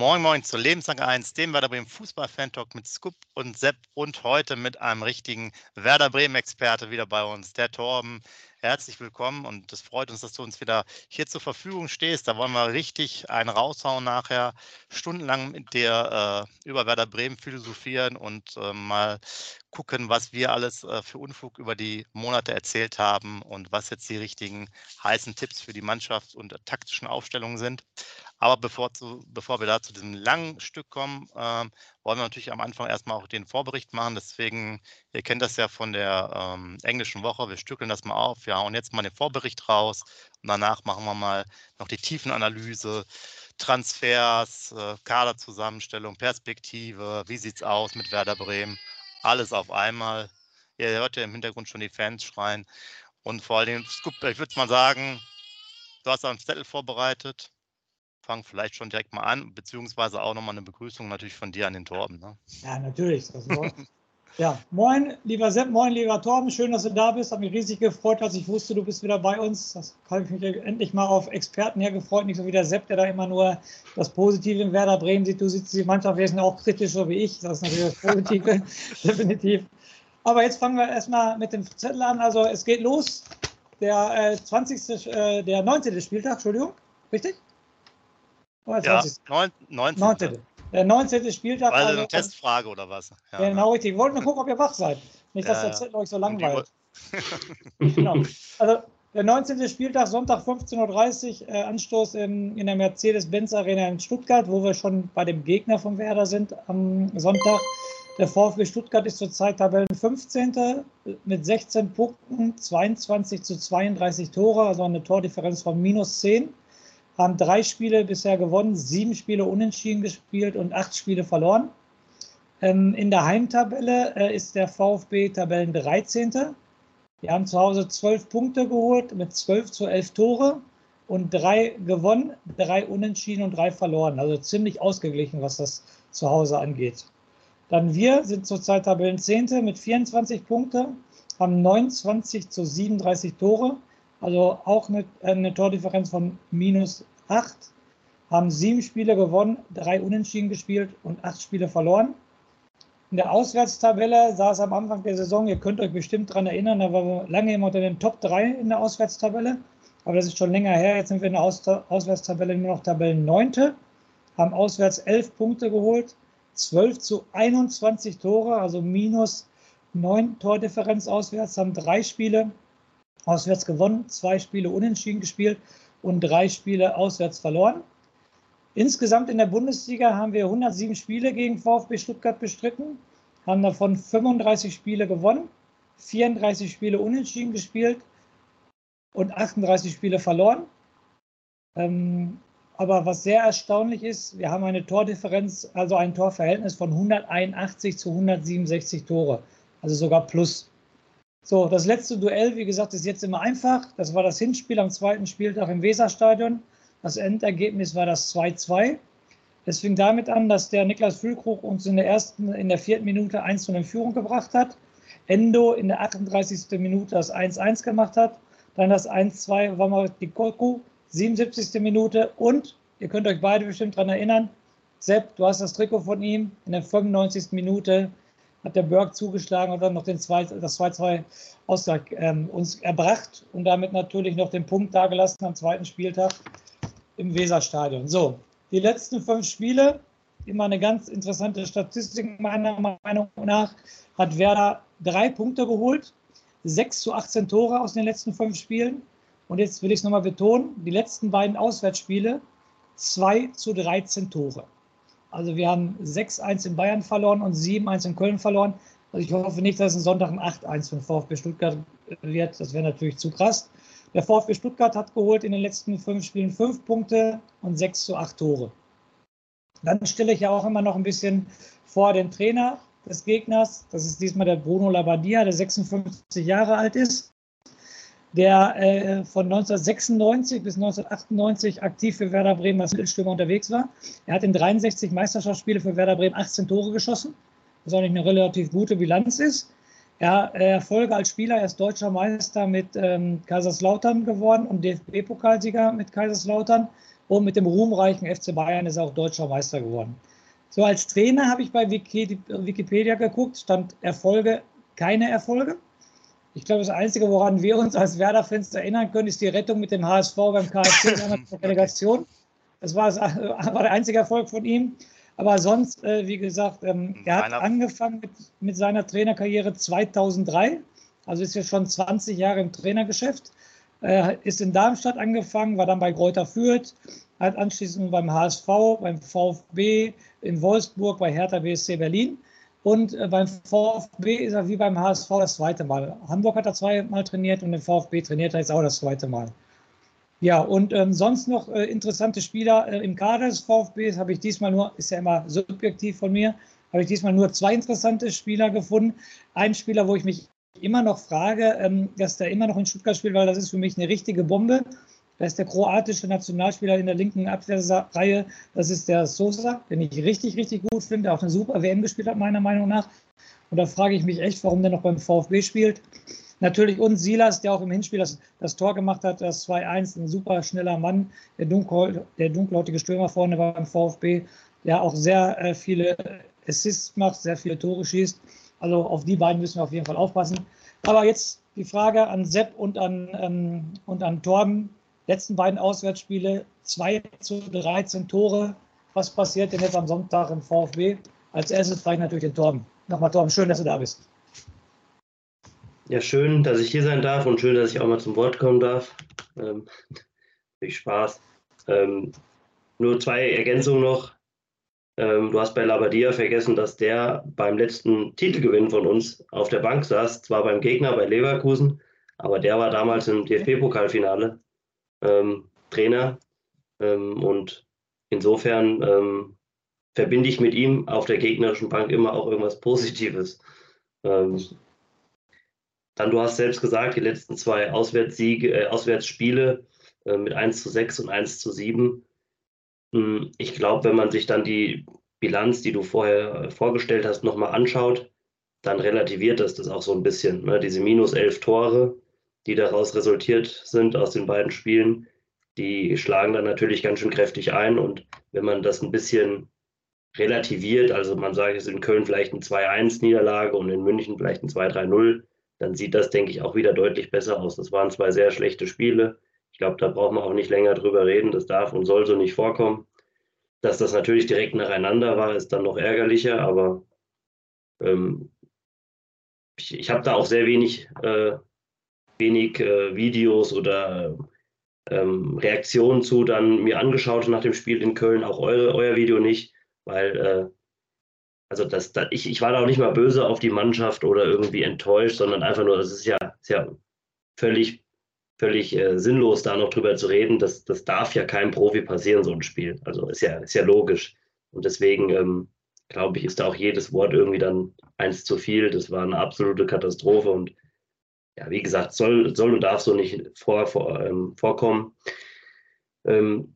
Moin Moin zu Lebenslang 1, dem Werder Bremen Fußball-Fan-Talk mit Scoop und Sepp und heute mit einem richtigen Werder Bremen-Experte wieder bei uns, der Torben. Herzlich willkommen und es freut uns, dass du uns wieder hier zur Verfügung stehst. Da wollen wir richtig einen raushauen nachher, stundenlang mit dir äh, über Werder Bremen philosophieren und äh, mal gucken, was wir alles äh, für Unfug über die Monate erzählt haben und was jetzt die richtigen heißen Tipps für die Mannschaft und taktischen Aufstellungen sind. Aber bevor, zu, bevor wir da zu diesem langen Stück kommen, äh, wollen wir natürlich am Anfang erstmal auch den Vorbericht machen. Deswegen, ihr kennt das ja von der ähm, englischen Woche. Wir stückeln das mal auf. Wir hauen jetzt mal den Vorbericht raus und danach machen wir mal noch die Tiefenanalyse. Transfers, äh, Kaderzusammenstellung, Perspektive, wie sieht es aus mit Werder Bremen? Alles auf einmal. Ihr hört ja im Hintergrund schon die Fans schreien. Und vor allem, ich würde mal sagen, du hast einen Zettel vorbereitet fangen vielleicht schon direkt mal an, beziehungsweise auch nochmal eine Begrüßung natürlich von dir an den Torben. Ne? Ja, natürlich. ja, moin, lieber Sepp, moin, lieber Torben. Schön, dass du da bist. Hat mich riesig gefreut, als ich wusste, du bist wieder bei uns. Das habe ich mich endlich mal auf Experten hergefreut. Nicht so wie der Sepp, der da immer nur das Positive in Werder Bremen sieht. Du siehst die Mannschaft wesentlich auch kritisch, so wie ich. Das ist natürlich das Positive, definitiv. Aber jetzt fangen wir erstmal mit dem Zettel an. Also es geht los. Der äh, 20. Äh, der 19. Spieltag, Entschuldigung. Richtig? Ja, 19. 19. Der 19. Spieltag. Also eine Testfrage oder was? Ja, genau, richtig. Wir wollten nur gucken, ob ihr wach seid. Nicht, dass ja, der Zettel euch so langweilt. genau. Also der 19. Spieltag, Sonntag 15.30 Uhr, äh, Anstoß in, in der Mercedes-Benz Arena in Stuttgart, wo wir schon bei dem Gegner von Werder sind am Sonntag. Der VfB Stuttgart ist zurzeit Tabellen 15. mit 16 Punkten, 22 zu 32 Tore, also eine Tordifferenz von minus 10 haben drei Spiele bisher gewonnen, sieben Spiele unentschieden gespielt und acht Spiele verloren. Ähm, in der Heimtabelle äh, ist der VfB Tabellen 13. Wir haben zu Hause zwölf Punkte geholt mit zwölf zu elf Tore und drei gewonnen, drei unentschieden und drei verloren. Also ziemlich ausgeglichen, was das zu Hause angeht. Dann wir sind zurzeit Tabellen 10. mit 24 Punkten, haben 29 zu 37 Tore also auch eine, eine Tordifferenz von minus 8. Haben sieben Spiele gewonnen, drei Unentschieden gespielt und acht Spiele verloren. In der Auswärtstabelle sah es am Anfang der Saison, ihr könnt euch bestimmt daran erinnern, da waren wir lange immer unter den Top 3 in der Auswärtstabelle. Aber das ist schon länger her. Jetzt sind wir in der Aus Auswärtstabelle nur noch Tabellen 9. Haben auswärts 11 Punkte geholt, 12 zu 21 Tore, also minus 9 Tordifferenz auswärts, haben drei Spiele auswärts gewonnen, zwei Spiele unentschieden gespielt und drei Spiele auswärts verloren. Insgesamt in der Bundesliga haben wir 107 Spiele gegen VfB Stuttgart bestritten, haben davon 35 Spiele gewonnen, 34 Spiele unentschieden gespielt und 38 Spiele verloren. Ähm, aber was sehr erstaunlich ist, wir haben eine Tordifferenz, also ein Torverhältnis von 181 zu 167 Tore, also sogar plus. So, das letzte Duell, wie gesagt, ist jetzt immer einfach. Das war das Hinspiel am zweiten Spieltag im Weserstadion. Das Endergebnis war das 2-2. Es fing damit an, dass der Niklas Füllkrug uns in der ersten, in der vierten Minute 1 in Führung gebracht hat. Endo in der 38. Minute das 1-1 gemacht hat. Dann das 1-2 war mal die Koku, 77. Minute. Und ihr könnt euch beide bestimmt daran erinnern, Sepp, du hast das Trikot von ihm in der 95. Minute hat der Berg zugeschlagen und dann noch den zwei, das 2-2 Ausgleich ähm, uns erbracht und damit natürlich noch den Punkt dagelassen am zweiten Spieltag im Weserstadion. So, die letzten fünf Spiele, immer eine ganz interessante Statistik meiner Meinung nach, hat Werder drei Punkte geholt, 6 zu 18 Tore aus den letzten fünf Spielen. Und jetzt will ich es nochmal betonen, die letzten beiden Auswärtsspiele 2 zu 13 Tore. Also wir haben 6-1 in Bayern verloren und 7-1 in Köln verloren. Also ich hoffe nicht, dass es ein Sonntag ein 8-1 von VfB Stuttgart wird. Das wäre natürlich zu krass. Der VfB Stuttgart hat geholt in den letzten fünf Spielen fünf Punkte und sechs zu acht Tore. Dann stelle ich ja auch immer noch ein bisschen vor den Trainer des Gegners. Das ist diesmal der Bruno Labbadia, der 56 Jahre alt ist, der äh, von 1996 bis 1998 aktiv für Werder Bremen als Mittelstürmer unterwegs war. Er hat in 63 Meisterschaftsspiele für Werder Bremen 18 Tore geschossen, was eigentlich eine relativ gute Bilanz ist. Er äh, Erfolge als Spieler, er ist deutscher Meister mit ähm, Kaiserslautern geworden und DFB-Pokalsieger mit Kaiserslautern. Und mit dem ruhmreichen FC Bayern ist er auch deutscher Meister geworden. So als Trainer habe ich bei Wikipedia geguckt, stand Erfolge, keine Erfolge. Ich glaube, das Einzige, woran wir uns als Werder-Fans erinnern können, ist die Rettung mit dem HSV beim KFC in der Relegation. Das war, war, der einzige Erfolg von ihm. Aber sonst, äh, wie gesagt, ähm, er hat angefangen mit, mit seiner Trainerkarriere 2003, also ist ja schon 20 Jahre im Trainergeschäft. Äh, ist in Darmstadt angefangen, war dann bei Greuther Fürth, hat anschließend beim HSV, beim VfB in Wolfsburg, bei Hertha BSC Berlin. Und äh, beim VfB ist er wie beim HSV das zweite Mal. Hamburg hat er zweimal trainiert und den VfB trainiert er jetzt auch das zweite Mal. Ja, und ähm, sonst noch äh, interessante Spieler äh, im Kader des VfB habe ich diesmal nur, ist ja immer subjektiv von mir, habe ich diesmal nur zwei interessante Spieler gefunden. Ein Spieler, wo ich mich immer noch frage, ähm, dass der immer noch in Stuttgart spielt, weil das ist für mich eine richtige Bombe. Da ist der kroatische Nationalspieler in der linken Abwehrreihe. Das ist der Sosa, den ich richtig, richtig gut finde, der auch eine super WM gespielt hat, meiner Meinung nach. Und da frage ich mich echt, warum der noch beim VfB spielt. Natürlich und Silas, der auch im Hinspiel das, das Tor gemacht hat, das 2-1, ein super schneller Mann, der, dunkel, der dunkelhäutige Stürmer vorne beim VfB, der auch sehr äh, viele Assists macht, sehr viele Tore schießt. Also auf die beiden müssen wir auf jeden Fall aufpassen. Aber jetzt die Frage an Sepp und an, ähm, und an Torben. Letzten beiden Auswärtsspiele 2 zu 13 Tore. Was passiert denn jetzt am Sonntag im VfB? Als erstes frage ich natürlich den Torben. Nochmal Torben, schön, dass du da bist. Ja, schön, dass ich hier sein darf und schön, dass ich auch mal zum Wort kommen darf. Ähm, viel Spaß. Ähm, nur zwei Ergänzungen noch. Ähm, du hast bei Labadia vergessen, dass der beim letzten Titelgewinn von uns auf der Bank saß, zwar beim Gegner bei Leverkusen, aber der war damals im DFB-Pokalfinale Trainer. Ähm, und insofern ähm, verbinde ich mit ihm auf der gegnerischen Bank immer auch irgendwas Positives. Ähm, dann, du hast selbst gesagt, die letzten zwei Auswärtssiege, äh, Auswärtsspiele äh, mit 1 zu 6 und 1 zu 7 hm, ich glaube, wenn man sich dann die Bilanz, die du vorher äh, vorgestellt hast, nochmal anschaut, dann relativiert das das auch so ein bisschen. Ne? Diese minus elf Tore, die daraus resultiert sind aus den beiden Spielen, die schlagen dann natürlich ganz schön kräftig ein. Und wenn man das ein bisschen relativiert, also man sagt, es ist in Köln vielleicht ein 2-1-Niederlage und in München vielleicht ein 2-3-0, dann sieht das, denke ich, auch wieder deutlich besser aus. Das waren zwei sehr schlechte Spiele glaube, da braucht man auch nicht länger drüber reden. Das darf und soll so nicht vorkommen. Dass das natürlich direkt nacheinander war, ist dann noch ärgerlicher, aber ähm, ich, ich habe da auch sehr wenig, äh, wenig äh, Videos oder ähm, Reaktionen zu dann mir angeschaut nach dem Spiel in Köln, auch eure, euer Video nicht, weil äh, also das, das, ich, ich war da auch nicht mal böse auf die Mannschaft oder irgendwie enttäuscht, sondern einfach nur, das ist ja, ist ja völlig völlig äh, sinnlos, da noch drüber zu reden. Das, das darf ja keinem Profi passieren, so ein Spiel. Also ist ja, ist ja logisch. Und deswegen ähm, glaube ich, ist da auch jedes Wort irgendwie dann eins zu viel. Das war eine absolute Katastrophe und ja, wie gesagt, soll, soll und darf so nicht vor, vor, ähm, vorkommen. Ähm,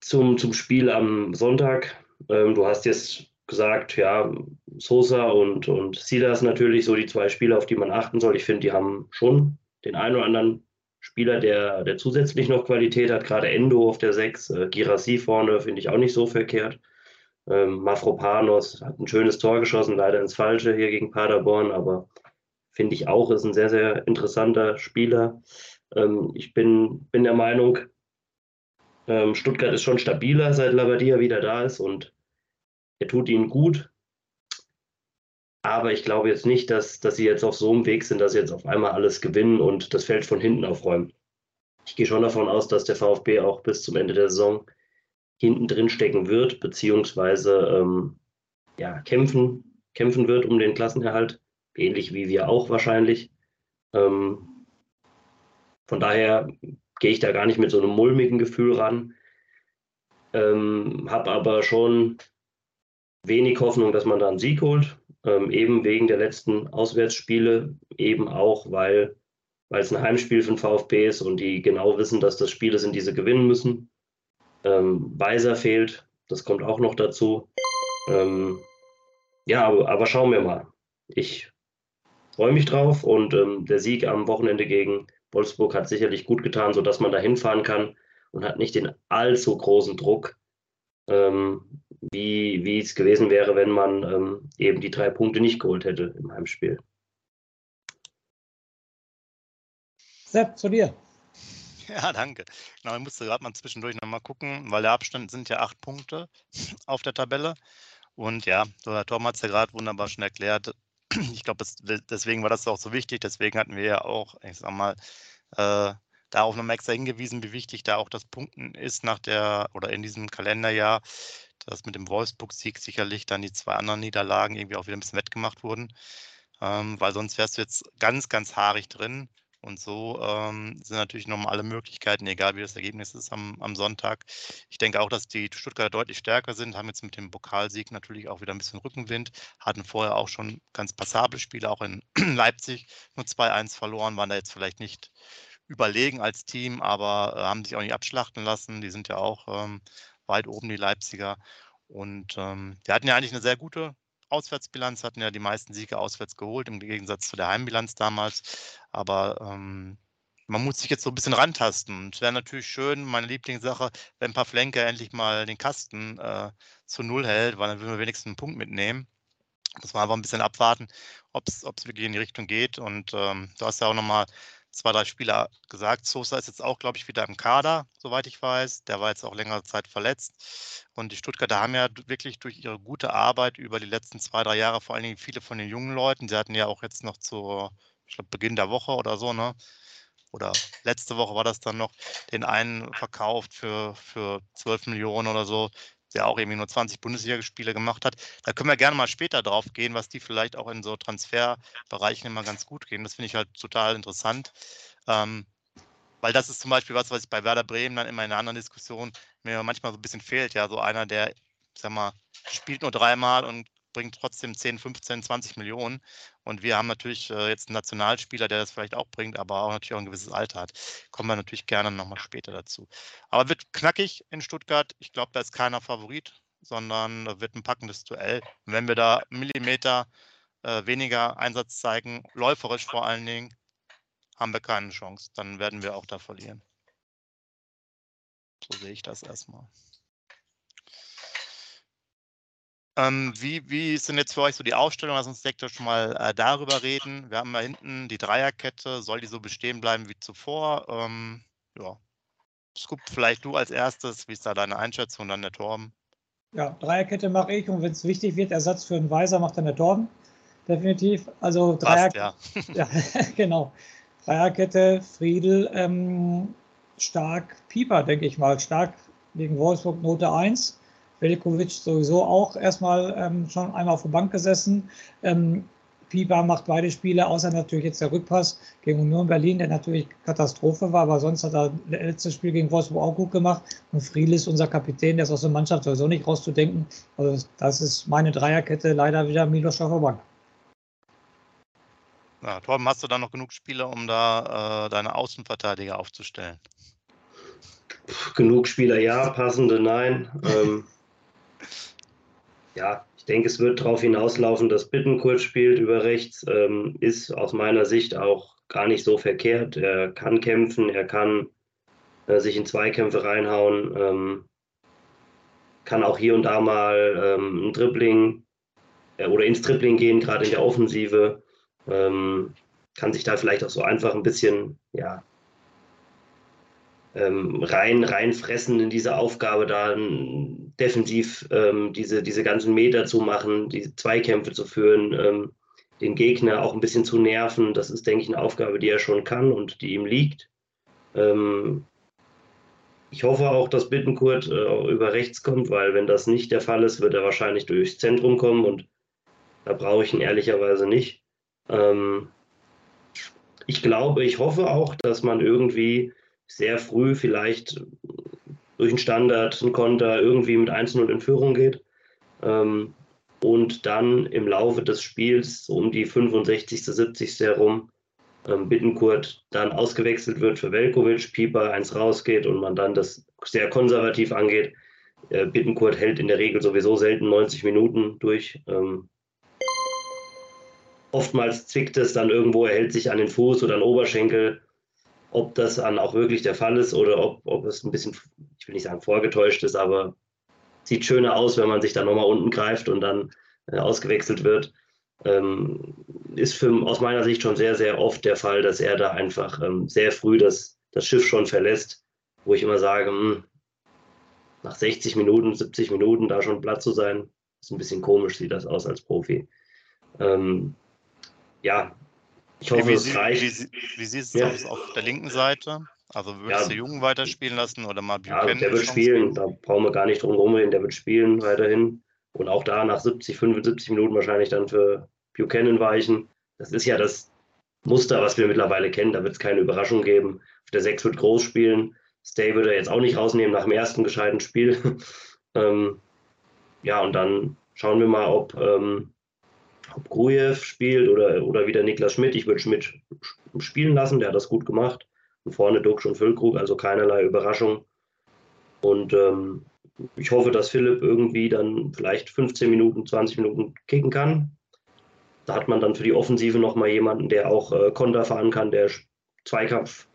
zum, zum Spiel am Sonntag. Ähm, du hast jetzt gesagt, ja, Sosa und, und Silas natürlich so die zwei Spieler, auf die man achten soll. Ich finde, die haben schon den einen oder anderen Spieler, der, der zusätzlich noch Qualität hat, gerade Endo auf der 6, äh, Girassi vorne finde ich auch nicht so verkehrt. Ähm, Mafropanos hat ein schönes Tor geschossen, leider ins Falsche hier gegen Paderborn, aber finde ich auch, ist ein sehr, sehr interessanter Spieler. Ähm, ich bin, bin der Meinung, ähm, Stuttgart ist schon stabiler, seit Labadia wieder da ist und er tut ihnen gut. Aber ich glaube jetzt nicht, dass, dass sie jetzt auf so einem Weg sind, dass sie jetzt auf einmal alles gewinnen und das Feld von hinten aufräumen. Ich gehe schon davon aus, dass der VfB auch bis zum Ende der Saison hinten drin stecken wird, beziehungsweise ähm, ja, kämpfen, kämpfen wird um den Klassenerhalt, ähnlich wie wir auch wahrscheinlich. Ähm, von daher gehe ich da gar nicht mit so einem mulmigen Gefühl ran. Ähm, habe aber schon wenig Hoffnung, dass man da einen Sieg holt. Ähm, eben wegen der letzten Auswärtsspiele, eben auch, weil weil es ein Heimspiel den VfB ist und die genau wissen, dass das Spiele sind, die sie gewinnen müssen. Ähm, Weiser fehlt, das kommt auch noch dazu. Ähm, ja, aber, aber, schauen wir mal. Ich freue mich drauf und ähm, der Sieg am Wochenende gegen Wolfsburg hat sicherlich gut getan, sodass man da hinfahren kann und hat nicht den allzu großen Druck, ähm, wie, wie es gewesen wäre, wenn man ähm, eben die drei Punkte nicht geholt hätte im Heimspiel. Sepp, zu dir. Ja, danke. Genau, ich musste gerade mal zwischendurch nochmal gucken, weil der Abstand sind ja acht Punkte auf der Tabelle. Und ja, der Tom hat es ja gerade wunderbar schon erklärt. Ich glaube, deswegen war das auch so wichtig. Deswegen hatten wir ja auch, ich sag mal, äh, darauf nochmal extra hingewiesen, wie wichtig da auch das Punkten ist nach der oder in diesem Kalenderjahr, dass mit dem Wolfsburg-Sieg sicherlich dann die zwei anderen Niederlagen irgendwie auch wieder ein bisschen wettgemacht wurden. Ähm, weil sonst wärst du jetzt ganz, ganz haarig drin. Und so ähm, sind natürlich nochmal alle Möglichkeiten, egal wie das Ergebnis ist am, am Sonntag. Ich denke auch, dass die Stuttgarter deutlich stärker sind, haben jetzt mit dem Pokalsieg natürlich auch wieder ein bisschen Rückenwind, hatten vorher auch schon ganz passable Spiele, auch in Leipzig nur 2-1 verloren, waren da jetzt vielleicht nicht überlegen als Team, aber äh, haben sich auch nicht abschlachten lassen. Die sind ja auch ähm, weit oben, die Leipziger. Und ähm, die hatten ja eigentlich eine sehr gute Auswärtsbilanz, hatten ja die meisten Siege auswärts geholt, im Gegensatz zu der Heimbilanz damals. Aber ähm, man muss sich jetzt so ein bisschen rantasten. Es wäre natürlich schön, meine Lieblingssache, wenn ein paar Flenker endlich mal den Kasten äh, zu Null hält, weil dann würden wir wenigstens einen Punkt mitnehmen. Muss man aber ein bisschen abwarten, ob es wirklich in die Richtung geht. Und ähm, du hast ja auch nochmal zwei, drei Spieler gesagt. Sosa ist jetzt auch, glaube ich, wieder im Kader, soweit ich weiß. Der war jetzt auch längere Zeit verletzt. Und die Stuttgarter haben ja wirklich durch ihre gute Arbeit über die letzten zwei, drei Jahre, vor allen Dingen viele von den jungen Leuten, sie hatten ja auch jetzt noch zu, ich glaube, Beginn der Woche oder so, ne? Oder letzte Woche war das dann noch, den einen verkauft für, für 12 Millionen oder so der auch irgendwie nur 20 Bundesligaspiele gemacht hat. Da können wir gerne mal später drauf gehen, was die vielleicht auch in so Transferbereichen immer ganz gut gehen. Das finde ich halt total interessant. Ähm, weil das ist zum Beispiel was, was ich bei Werder Bremen dann immer in einer anderen Diskussion mir manchmal so ein bisschen fehlt. Ja, so einer, der, ich sag mal, spielt nur dreimal und bringt trotzdem 10, 15, 20 Millionen. Und wir haben natürlich äh, jetzt einen Nationalspieler, der das vielleicht auch bringt, aber auch natürlich auch ein gewisses Alter hat. Kommen wir natürlich gerne nochmal später dazu. Aber wird knackig in Stuttgart. Ich glaube, da ist keiner Favorit, sondern wird ein packendes Duell. Und wenn wir da Millimeter äh, weniger Einsatz zeigen, läuferisch vor allen Dingen, haben wir keine Chance. Dann werden wir auch da verlieren. So sehe ich das erstmal. Ähm, wie, wie ist denn jetzt für euch so die Aufstellung? Lass uns direkt schon mal äh, darüber reden. Wir haben da hinten die Dreierkette. Soll die so bestehen bleiben wie zuvor? Ähm, ja. Scoop, vielleicht du als erstes. Wie ist da deine Einschätzung? Dann der Torben. Ja, Dreierkette mache ich und wenn es wichtig wird, Ersatz für einen Weiser macht dann der Torben. Definitiv. Also Dreierkette. Ja. ja, genau. Dreierkette, Friedel, ähm, stark Pieper, denke ich mal. Stark gegen Wolfsburg Note 1. Velkovic sowieso auch erstmal ähm, schon einmal auf der Bank gesessen. Ähm, Pieper macht beide Spiele, außer natürlich jetzt der Rückpass gegen Union Berlin, der natürlich Katastrophe war, aber sonst hat er das letzte Spiel gegen Wolfsburg auch gut gemacht. Und Friedl ist unser Kapitän, der ist aus der Mannschaft sowieso nicht rauszudenken. Also das ist meine Dreierkette, leider wieder Milos auf der Bank. Ja, Torben, hast du da noch genug Spieler, um da äh, deine Außenverteidiger aufzustellen? Genug Spieler, ja, passende, nein. Ähm, ja, ich denke, es wird darauf hinauslaufen, dass Bittenkurt spielt über rechts. Ähm, ist aus meiner Sicht auch gar nicht so verkehrt. Er kann kämpfen, er kann äh, sich in Zweikämpfe reinhauen, ähm, kann auch hier und da mal ähm, ein Dribbling äh, oder ins Dribbling gehen, gerade in der Offensive. Ähm, kann sich da vielleicht auch so einfach ein bisschen ja, ähm, rein, reinfressen in diese Aufgabe, da defensiv ähm, diese, diese ganzen Meter zu machen, die Zweikämpfe zu führen, ähm, den Gegner auch ein bisschen zu nerven. Das ist, denke ich, eine Aufgabe, die er schon kann und die ihm liegt. Ähm, ich hoffe auch, dass Bittenkurt äh, über rechts kommt, weil wenn das nicht der Fall ist, wird er wahrscheinlich durchs Zentrum kommen und da brauche ich ihn ehrlicherweise nicht. Ähm, ich glaube, ich hoffe auch, dass man irgendwie sehr früh vielleicht durch einen Standard, einen Konter irgendwie mit 1-0 in Führung geht ähm, und dann im Laufe des Spiels so um die 65., 70. herum ähm, Bittenkurt dann ausgewechselt wird für Velkovic, Pieper eins rausgeht und man dann das sehr konservativ angeht. Äh, Bittenkurt hält in der Regel sowieso selten 90 Minuten durch. Ähm, oftmals zwickt es dann irgendwo, er hält sich an den Fuß oder an den Oberschenkel. Ob das dann auch wirklich der Fall ist oder ob, ob es ein bisschen, ich will nicht sagen vorgetäuscht ist, aber sieht schöner aus, wenn man sich dann nochmal unten greift und dann äh, ausgewechselt wird. Ähm, ist für, aus meiner Sicht schon sehr, sehr oft der Fall, dass er da einfach ähm, sehr früh das, das Schiff schon verlässt, wo ich immer sage, mh, hm, nach 60 Minuten, 70 Minuten da schon platt zu sein, ist ein bisschen komisch, sieht das aus als Profi. Ähm, ja, ich hoffe, wie, es reicht. Wie, wie siehst du es ja. auf der linken Seite? Also würdest ja. du Jungen weiterspielen lassen oder mal Buchanan? Ja, der wird spielen, da brauchen wir gar nicht drum rumreden, der wird spielen weiterhin. Und auch da nach 70, 75 Minuten wahrscheinlich dann für Buchanan weichen. Das ist ja das Muster, was wir mittlerweile kennen. Da wird es keine Überraschung geben. Der 6 wird groß spielen. Stay wird er jetzt auch nicht rausnehmen nach dem ersten gescheiten Spiel. ähm, ja, und dann schauen wir mal, ob, ähm, ob Grujew spielt oder, oder wieder Niklas Schmidt. Ich würde Schmidt spielen lassen, der hat das gut gemacht. Vorne Duxch und Füllkrug, also keinerlei Überraschung. Und ähm, ich hoffe, dass Philipp irgendwie dann vielleicht 15 Minuten, 20 Minuten kicken kann. Da hat man dann für die Offensive nochmal jemanden, der auch äh, Konter fahren kann, der Zweikampf,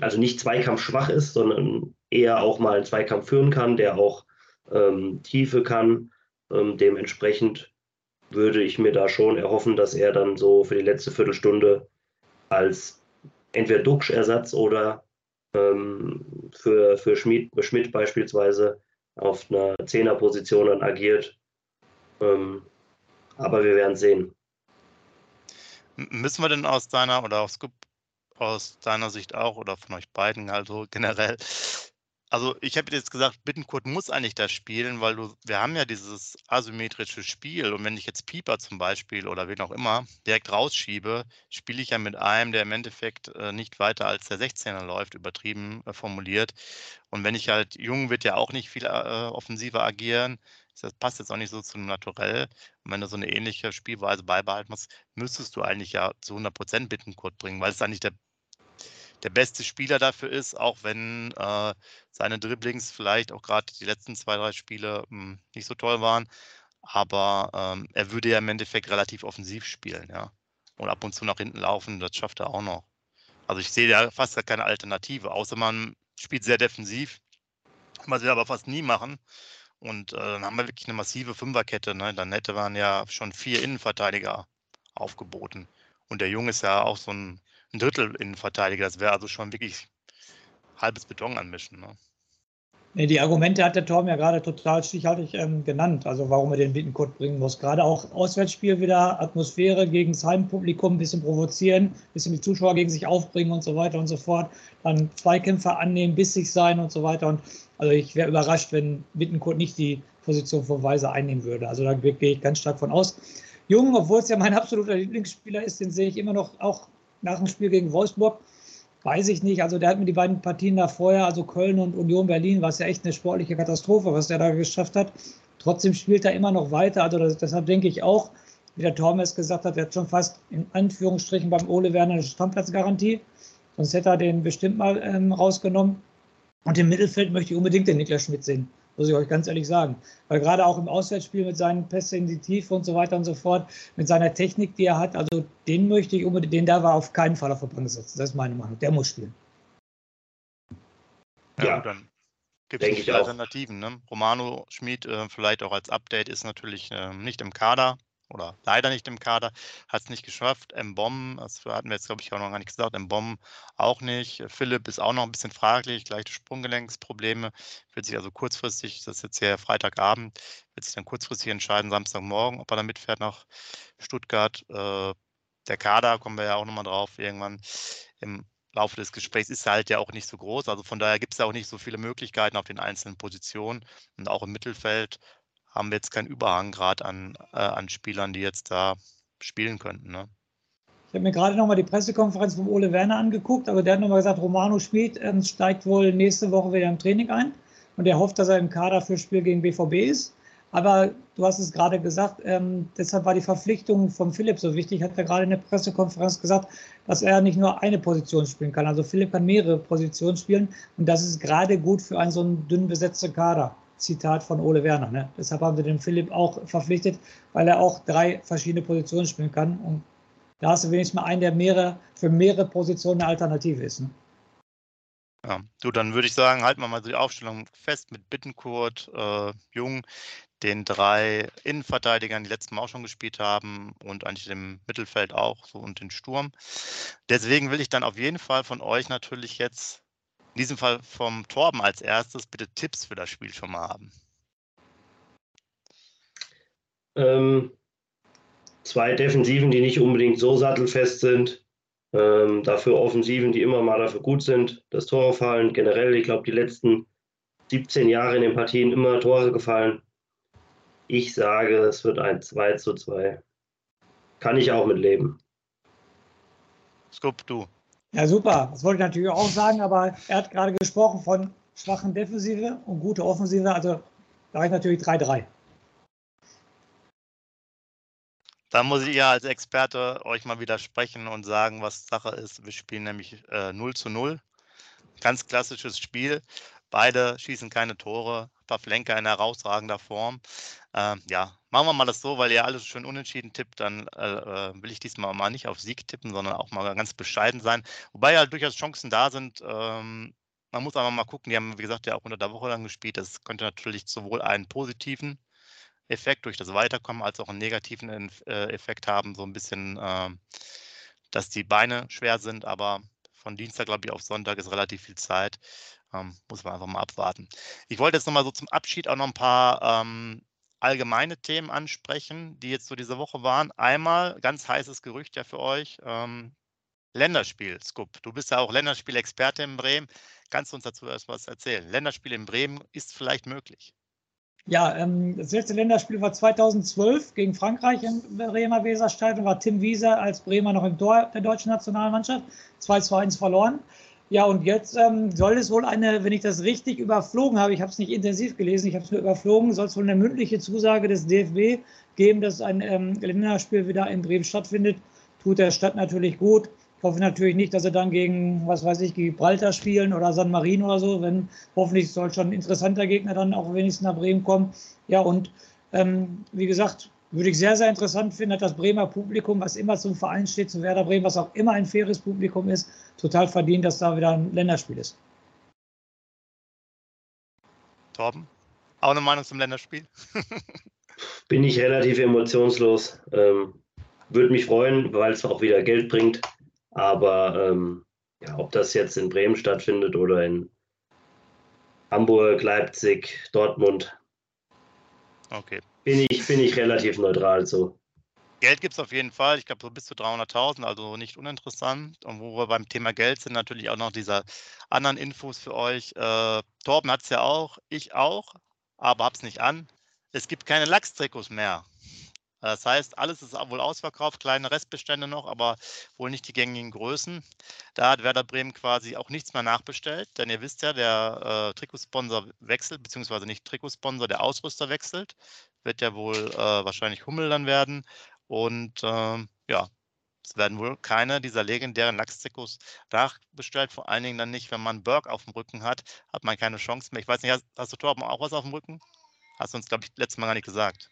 also nicht Zweikampf schwach ist, sondern eher auch mal einen Zweikampf führen kann, der auch ähm, Tiefe kann. Ähm, dementsprechend würde ich mir da schon erhoffen, dass er dann so für die letzte Viertelstunde als entweder Duxch-Ersatz oder ähm, für, für Schmidt, Schmidt beispielsweise auf einer Zehnerposition dann agiert. Ähm, aber wir werden sehen. Müssen wir denn aus deiner oder aus, aus deiner Sicht auch oder von euch beiden also generell also ich habe jetzt gesagt, Bittenkurt muss eigentlich das spielen, weil du, wir haben ja dieses asymmetrische Spiel und wenn ich jetzt Pieper zum Beispiel oder wen auch immer direkt rausschiebe, spiele ich ja mit einem, der im Endeffekt äh, nicht weiter als der 16er läuft, übertrieben äh, formuliert. Und wenn ich halt, Jung wird ja auch nicht viel äh, offensiver agieren, das passt jetzt auch nicht so zum Naturell. Und wenn du so eine ähnliche Spielweise beibehalten musst, müsstest du eigentlich ja zu 100% Bittenkurt bringen, weil es eigentlich der der beste Spieler dafür ist, auch wenn äh, seine Dribblings vielleicht auch gerade die letzten zwei, drei Spiele mh, hm, nicht so toll waren. Aber ähm, er würde ja im Endeffekt relativ offensiv spielen, ja. Und ab und zu nach hinten laufen, das schafft er auch noch. Also ich sehe da fast keine Alternative, außer man spielt sehr defensiv, was wir aber fast nie machen. Und äh, dann haben wir wirklich eine massive Fünferkette. Ne? Dann hätte man ja schon vier Innenverteidiger aufgeboten. Und der Junge ist ja auch so ein ein Drittel Innenverteidiger. Das wäre also schon wirklich halbes Beton anmischen. Ne? Die Argumente hat der Torben ja gerade total stichhaltig ähm, genannt, also warum er den Bittenkurt bringen muss. Gerade auch Auswärtsspiel wieder, Atmosphäre gegen das Heimpublikum, ein bisschen provozieren, ein bisschen die Zuschauer gegen sich aufbringen und so weiter und so fort. Dann Zweikämpfer annehmen, bissig sein und so weiter. Und also ich wäre überrascht, wenn Bittenkurt nicht die Position von Weiser einnehmen würde. Also da gehe ich ganz stark von aus. Jung, obwohl es ja mein absoluter Lieblingsspieler ist, den sehe ich immer noch auch nach dem Spiel gegen Wolfsburg. Weiß ich nicht. Also der hat mir die beiden Partien da vorher, also Köln und Union Berlin, war es ja echt eine sportliche Katastrophe, was der da geschafft hat. Trotzdem spielt er immer noch weiter. Also das, deshalb denke ich auch, wie der Tormes gesagt hat, er hat schon fast in Anführungsstrichen beim Ole Werner eine Stammplatzgarantie. Sonst hätte er den bestimmt mal ähm, rausgenommen. Und im Mittelfeld möchte ich unbedingt den Niklas Schmidt sehen muss ich euch ganz ehrlich sagen. Weil gerade auch im Auswärtsspiel mit seinen Pässen in die Tiefe und so weiter und so fort, mit seiner Technik, die er hat, also den möchte ich unbedingt, den darf er auf keinen Fall auf der Bank setzen. Das ist meine Meinung. Der muss spielen. Ja, ja. dann gibt es Alternativen. Ne? Romano Schmid äh, vielleicht auch als Update ist natürlich äh, nicht im Kader oder leider nicht im Kader, hat es nicht geschafft. M-Bomb, das hatten wir jetzt, glaube ich, auch noch gar nicht gesagt, M-Bomb auch nicht. Philipp ist auch noch ein bisschen fraglich, gleiche Sprunggelenksprobleme, wird sich also kurzfristig, das ist jetzt ja Freitagabend, wird sich dann kurzfristig entscheiden, Samstagmorgen, ob er da mitfährt nach Stuttgart. Äh, der Kader, kommen wir ja auch nochmal drauf, irgendwann im Laufe des Gesprächs ist halt ja auch nicht so groß. Also von daher gibt es ja auch nicht so viele Möglichkeiten auf den einzelnen Positionen und auch im Mittelfeld haben wir jetzt keinen Überhang gerade an, äh, an Spielern, die jetzt da spielen könnten. Ne? Ich habe mir gerade nochmal die Pressekonferenz von Ole Werner angeguckt, aber der hat nochmal gesagt, Romano Schmid ähm, steigt wohl nächste Woche wieder im Training ein und er hofft, dass er im Kader für Spiel gegen BVB ist. Aber du hast es gerade gesagt, ähm, deshalb war die Verpflichtung von Philipp so wichtig, hat er gerade in der Pressekonferenz gesagt, dass er nicht nur eine Position spielen kann. Also Philipp kann mehrere Positionen spielen und das ist gerade gut für einen so einen dünn besetzten Kader. Zitat von Ole Werner. Ne? Deshalb haben wir den Philipp auch verpflichtet, weil er auch drei verschiedene Positionen spielen kann. Und da hast du wenigstens mal einen, der mehrere, für mehrere Positionen eine Alternative ist. Ne? Ja, du, dann würde ich sagen, halten wir mal die Aufstellung fest mit Bittenkurt, äh, Jung, den drei Innenverteidigern, die letzten Mal auch schon gespielt haben und eigentlich im Mittelfeld auch so und den Sturm. Deswegen will ich dann auf jeden Fall von euch natürlich jetzt, in diesem Fall vom Torben als erstes, bitte Tipps für das Spiel schon mal haben. Ähm, zwei Defensiven, die nicht unbedingt so sattelfest sind. Ähm, dafür Offensiven, die immer mal dafür gut sind, dass Tore fallen. Generell, ich glaube, die letzten 17 Jahre in den Partien immer Tore gefallen. Ich sage, es wird ein 2 zu 2. Kann ich auch mit leben. Scoop, du. Ja, super. Das wollte ich natürlich auch sagen, aber er hat gerade gesprochen von schwachen Defensive und gute Offensive. Also da ich natürlich 3-3. Da muss ich ja als Experte euch mal widersprechen und sagen, was Sache ist. Wir spielen nämlich äh, 0 zu 0. Ganz klassisches Spiel. Beide schießen keine Tore. Pavlenka in herausragender Form. Ähm, ja, machen wir mal das so, weil ihr alles schön unentschieden tippt, dann äh, äh, will ich diesmal mal nicht auf Sieg tippen, sondern auch mal ganz bescheiden sein. Wobei ja durchaus Chancen da sind. Ähm, man muss aber mal gucken, die haben, wie gesagt, ja auch unter der Woche dann gespielt. Das könnte natürlich sowohl einen positiven Effekt durch das Weiterkommen als auch einen negativen äh, Effekt haben, so ein bisschen, äh, dass die Beine schwer sind, aber von Dienstag, glaube ich, auf Sonntag ist relativ viel Zeit. Ähm, muss man einfach mal abwarten. Ich wollte jetzt nochmal so zum Abschied auch noch ein paar ähm, allgemeine Themen ansprechen, die jetzt so diese Woche waren. Einmal ganz heißes Gerücht ja für euch. Ähm, Länderspiel, Scoop. Du bist ja auch Länderspielexperte in Bremen. Kannst du uns dazu erst was erzählen? Länderspiel in Bremen ist vielleicht möglich. Ja, ähm, das letzte Länderspiel war 2012 gegen Frankreich im Bremer Weserstadion. War Tim Wieser als Bremer noch im Tor der deutschen Nationalmannschaft. 2 zu 1 verloren. Ja, und jetzt ähm, soll es wohl eine, wenn ich das richtig überflogen habe, ich habe es nicht intensiv gelesen, ich habe es nur überflogen, soll es wohl eine mündliche Zusage des DFB geben, dass ein ähm, Länderspiel wieder in Bremen stattfindet. Tut der Stadt natürlich gut. Ich hoffe natürlich nicht, dass sie dann gegen, was weiß ich, Gibraltar spielen oder San Marino oder so. Wenn, hoffentlich soll schon ein interessanter Gegner dann auch wenigstens nach Bremen kommen. Ja, und ähm, wie gesagt, würde ich sehr, sehr interessant finden, hat das Bremer Publikum, was immer zum Verein steht, zu Werder Bremen, was auch immer ein faires Publikum ist, total verdient, dass da wieder ein Länderspiel ist. Torben, auch eine Meinung zum Länderspiel? Bin ich relativ emotionslos. Ähm, würde mich freuen, weil es auch wieder Geld bringt. Aber ähm, ja, ob das jetzt in Bremen stattfindet oder in Hamburg, Leipzig, Dortmund, okay. Bin, ich, bin ich relativ neutral so. Geld gibt es auf jeden Fall, ich glaube so bis zu 300.000, also nicht uninteressant. Und wo wir beim Thema Geld sind, natürlich auch noch diese anderen Infos für euch. Äh, Torben hat es ja auch, ich auch, aber hab's nicht an. Es gibt keine Lachstrikots mehr. Das heißt, alles ist wohl ausverkauft, kleine Restbestände noch, aber wohl nicht die gängigen Größen. Da hat Werder Bremen quasi auch nichts mehr nachbestellt, denn ihr wisst ja, der äh, Trikotsponsor wechselt, beziehungsweise nicht Trikotsponsor, der Ausrüster wechselt. Wird ja wohl äh, wahrscheinlich Hummel dann werden. Und äh, ja, es werden wohl keine dieser legendären Lachstrikots nachbestellt, vor allen Dingen dann nicht, wenn man Berg auf dem Rücken hat, hat man keine Chance mehr. Ich weiß nicht, hast, hast du Torben auch was auf dem Rücken? Hast du uns, glaube ich, letztes Mal gar nicht gesagt.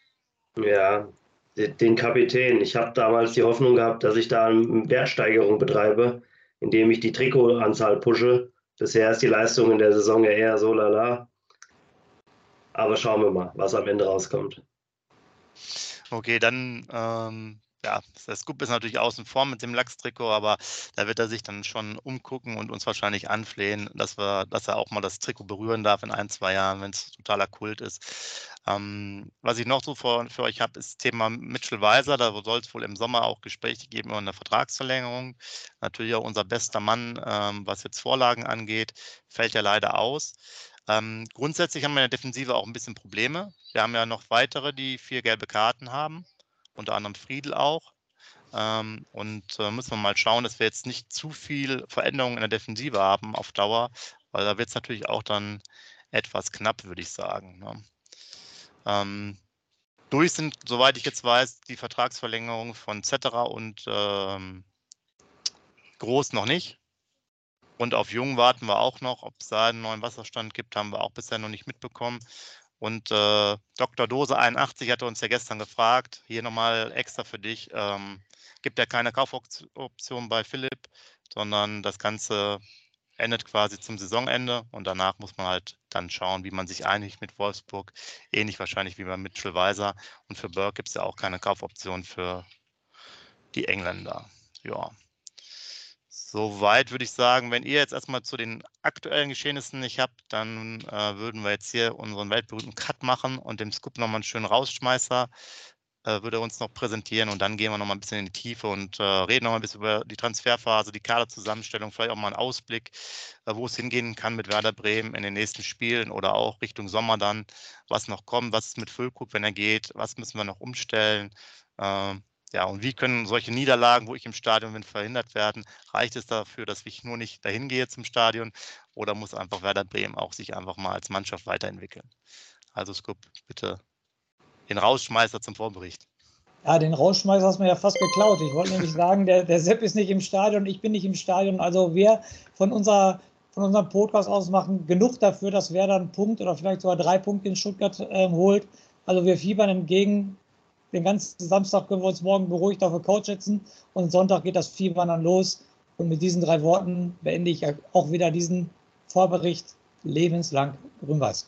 Ja, den Kapitän. Ich habe damals die Hoffnung gehabt, dass ich da eine Wertsteigerung betreibe, indem ich die Trikotanzahl pushe. Bisher ist die Leistung in der Saison ja eher so lala. Aber schauen wir mal, was am Ende rauskommt. Okay, dann ähm, ja, das Scoop ist natürlich außen vor mit dem Lachstrikot, aber da wird er sich dann schon umgucken und uns wahrscheinlich anflehen, dass wir, dass er auch mal das Trikot berühren darf in ein, zwei Jahren, wenn es totaler Kult ist. Ähm, was ich noch so für, für euch habe, ist das Thema Mitchell Weiser. Da soll es wohl im Sommer auch Gespräche geben über eine Vertragsverlängerung. Natürlich auch unser bester Mann, ähm, was jetzt Vorlagen angeht, fällt ja leider aus. Ähm, grundsätzlich haben wir in der Defensive auch ein bisschen Probleme. Wir haben ja noch weitere, die vier gelbe Karten haben unter anderem Friedel auch. Ähm, und äh, müssen wir mal schauen, dass wir jetzt nicht zu viel Veränderungen in der Defensive haben auf Dauer, weil da wird es natürlich auch dann etwas knapp, würde ich sagen. Ne? Ähm, durch sind, soweit ich jetzt weiß, die Vertragsverlängerung von Cetera und ähm, Groß noch nicht. Und auf Jung warten wir auch noch. Ob es da einen neuen Wasserstand gibt, haben wir auch bisher noch nicht mitbekommen. Und äh, Dr. Dose 81 hatte uns ja gestern gefragt, hier nochmal extra für dich, ähm, gibt ja keine Kaufoption bei Philipp, sondern das Ganze endet quasi zum Saisonende und danach muss man halt dann schauen, wie man sich einigt mit Wolfsburg. Ähnlich wahrscheinlich wie bei Mitchell Weiser. Und für Burke gibt es ja auch keine Kaufoption für die Engländer. Ja. Soweit würde ich sagen, wenn ihr jetzt erstmal zu den aktuellen Geschehnissen nicht habt, dann äh, würden wir jetzt hier unseren weltberühmten Cut machen und dem Scoop nochmal einen schönen Rausschmeißer äh, würde uns noch präsentieren und dann gehen wir nochmal ein bisschen in die Tiefe und äh, reden nochmal ein bisschen über die Transferphase, die Kaderzusammenstellung, vielleicht auch mal einen Ausblick, äh, wo es hingehen kann mit Werder Bremen in den nächsten Spielen oder auch Richtung Sommer dann, was noch kommt, was ist mit Füllkrug, wenn er geht, was müssen wir noch umstellen. Ähm, ja, und wie können solche Niederlagen, wo ich im Stadion bin, verhindert werden? Reicht es dafür, dass ich nur nicht dahin gehe zum Stadion oder muss einfach Werder Bremen auch sich einfach mal als Mannschaft weiterentwickeln? Also Skup, bitte den Rausschmeißer zum Vorbericht. Ja, den Rausschmeißer hast du mir ja fast geklaut. Ich wollte nämlich sagen, der, der Sepp ist nicht im Stadion, ich bin nicht im Stadion. Also wir von, unserer, von unserem Podcast aus machen genug dafür, dass Werder einen Punkt oder vielleicht sogar drei Punkte in Stuttgart äh, holt. Also wir fiebern entgegen den ganzen Samstag können wir uns morgen beruhigt auf der Couch setzen und Sonntag geht das Fiebern dann los. Und mit diesen drei Worten beende ich auch wieder diesen Vorbericht lebenslang grün-weiß.